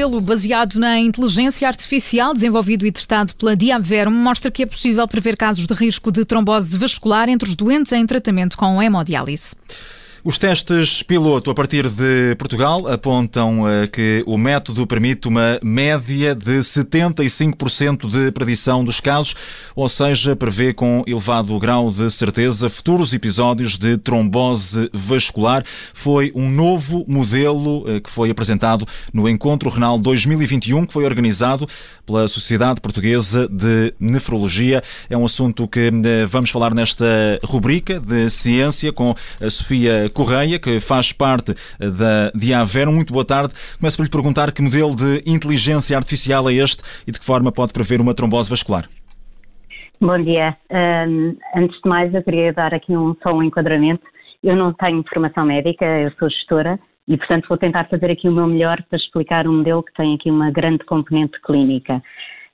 modelo baseado na inteligência artificial, desenvolvido e testado pela Diabverum, mostra que é possível prever casos de risco de trombose vascular entre os doentes em tratamento com hemodiálise. Os testes piloto a partir de Portugal apontam eh, que o método permite uma média de 75% de predição dos casos, ou seja, prevê com elevado grau de certeza futuros episódios de trombose vascular. Foi um novo modelo eh, que foi apresentado no Encontro Renal 2021, que foi organizado pela Sociedade Portuguesa de Nefrologia. É um assunto que eh, vamos falar nesta rubrica de ciência com a Sofia Correia, que faz parte eh, da Diaver. Muito boa tarde. Começo por lhe perguntar que modelo de inteligência artificial é este e de que forma pode prever uma trombose vascular. Bom dia. Um, antes de mais, eu queria dar aqui um, só um enquadramento. Eu não tenho formação médica, eu sou gestora e, portanto, vou tentar fazer aqui o meu melhor para explicar um modelo que tem aqui uma grande componente clínica.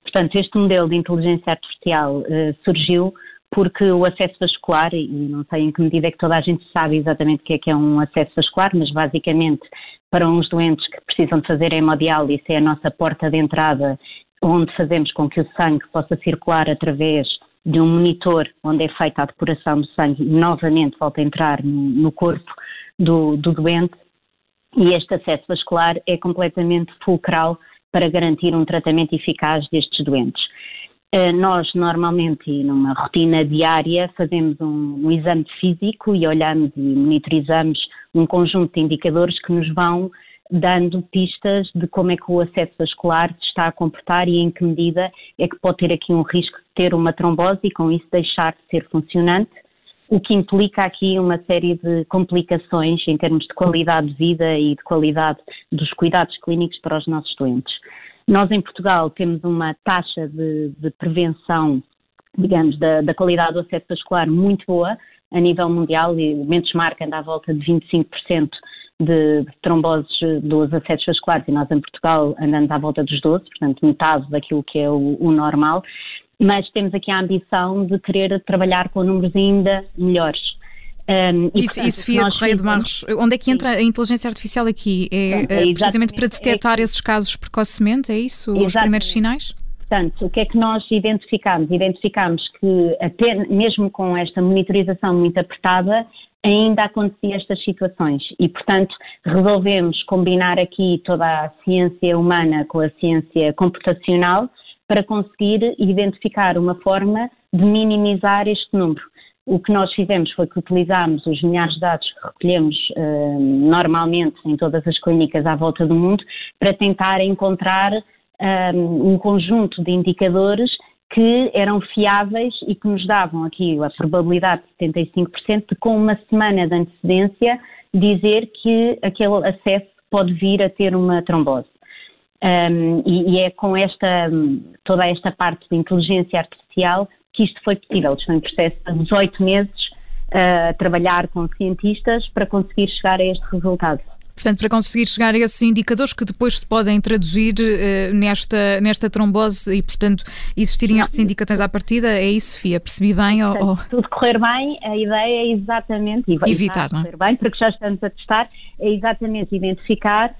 Portanto, este modelo de inteligência artificial uh, surgiu porque o acesso vascular, e não sei em que medida é que toda a gente sabe exatamente o que é que é um acesso vascular, mas basicamente para uns doentes que precisam de fazer hemodiálise é a nossa porta de entrada onde fazemos com que o sangue possa circular através de um monitor onde é feita a depuração do sangue e novamente volta a entrar no, corpo do, do doente e este acesso vascular é completamente fulcral para garantir um tratamento eficaz destes doentes. Eh, nós, normalmente, numa rotina diária, fazemos um, um, exame físico e olhamos e monitorizamos um conjunto de indicadores que nos vão dando pistas de como é que o acesso vascular se está a comportar e em que medida é que pode ter aqui um risco de ter uma trombose e com isso deixar de ser funcionante, o que implica aqui uma série de complicações em termos de qualidade de vida e de qualidade dos cuidados clínicos para os nossos doentes. Nós, em Portugal, temos uma taxa de, de prevenção, digamos, da, da, qualidade do acesso vascular muito boa a nível mundial e o benchmark anda à volta de 25% de, de tromboses dos acessos vasculares e nós em Portugal andamos à volta dos 12, portanto metade daquilo que é o, o normal, mas temos aqui a ambição de querer trabalhar com números ainda melhores. Um, e, e, e Sofia Correia de Marros, onde é que entra Sim. a inteligência artificial aqui? É, é precisamente para detectar é, esses casos precocemente, é isso? Exatamente. Os primeiros sinais? Portanto, o que é que nós identificamos? Identificamos que até mesmo com esta monitorização muito apertada, ainda acontecia estas situações e, portanto, resolvemos combinar aqui toda a ciência humana com a ciência computacional para conseguir identificar uma forma de minimizar este número. O que nós fizemos foi que utilizámos os milhares de dados que recolhemos uh, normalmente em todas as clínicas à volta do mundo para tentar encontrar um, um conjunto de indicadores que eram fiáveis e que nos davam aqui a probabilidade de 75% de com uma semana de antecedência dizer que aquele acesso pode vir a ter uma trombose. Um, e, e, é com esta, toda esta parte de inteligência artificial que isto foi possível. Foi um processo de 18 meses a trabalhar com cientistas para conseguir chegar a este resultado. Portanto, para conseguir chegar a esses indicadores que depois se podem traduzir uh, nesta, nesta trombose e, portanto, existirem estes indicadores à partida, é isso, Sofia? Percebi bem? Portanto, ou... Tudo correr bem, a ideia é exatamente, e evitar, não é? correr bem, porque já estamos a testar, é exatamente identificar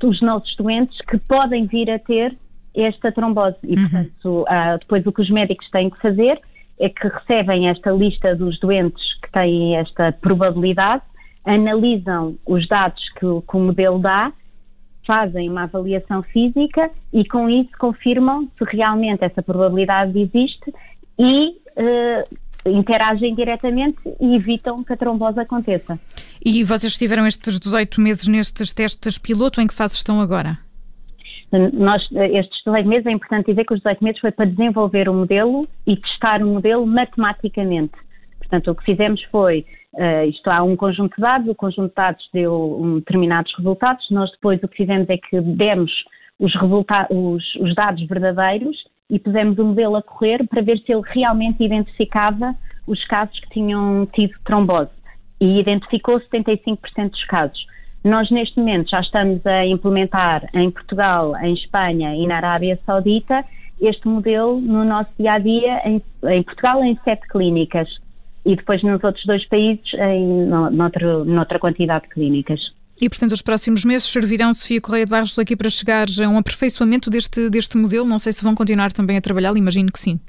os nossos doentes que podem vir a ter esta trombose. E, uhum. portanto, uh, depois o que os médicos têm que fazer é que recebem esta lista dos doentes que têm esta probabilidade, analisam os dados que, que o modelo dá, fazem uma avaliação física e com isso confirmam se realmente essa probabilidade existe e uh, interagem diretamente e evitam que a trombose aconteça. E vocês estiveram estes 18 meses nestes testes piloto, em que fase estão agora? Nós, estes 18 meses, é importante dizer que os 18 meses foi para desenvolver o modelo e testar o modelo matematicamente. Portanto, o que fizemos foi, uh, isto há um conjunto de dados, o conjunto de dados deu um, determinados resultados, nós depois o que fizemos é que demos os, os, os dados verdadeiros e pusemos o modelo a correr para ver se ele realmente identificava os casos que tinham tido trombose. E identificou 75% dos casos. Nós, neste momento, já estamos a implementar em Portugal, em Espanha e na Arábia Saudita este modelo no nosso dia a dia, em, em Portugal, em sete clínicas e depois nos outros dois países, em no, noutra, noutra quantidade de clínicas. E, portanto, os próximos meses servirão, Sofia Correia de Barros, aqui para chegar a um aperfeiçoamento deste, deste modelo? Não sei se vão continuar também a trabalhar, imagino que sim.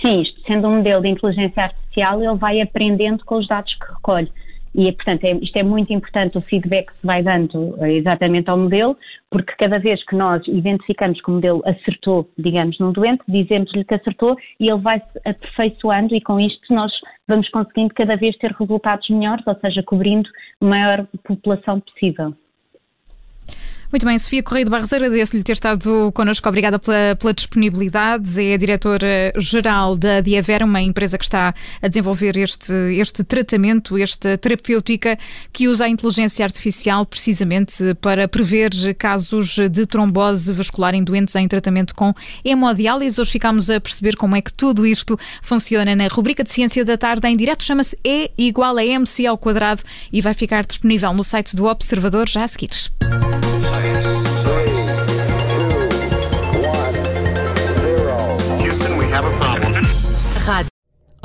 Sim, isto sendo um modelo de inteligência artificial, ele vai aprendendo com os dados que recolhe. E, portanto, é, isto é muito importante, o feedback que se vai dando eh, exatamente ao modelo, porque cada vez que nós identificamos que o modelo acertou, digamos, num doente, dizemos-lhe que acertou e ele vai se aperfeiçoando e com isto nós vamos conseguindo cada vez ter resultados melhores, ou seja, cobrindo maior população possível. Muito bem, Sofia Correia de Barros, agradeço-lhe ter estado connosco. Obrigada pela, pela disponibilidade. É a diretora-geral da Diaver, uma empresa que está a desenvolver este, este tratamento, esta terapêutica que usa a inteligência artificial precisamente para prever casos de trombose vascular em doentes em tratamento com hemodiálise. Hoje ficámos a perceber como é que tudo isto funciona na rubrica de Ciência da Tarde em direto. Chama-se E igual a MC ao quadrado e vai ficar disponível no site do Observador já a seguir.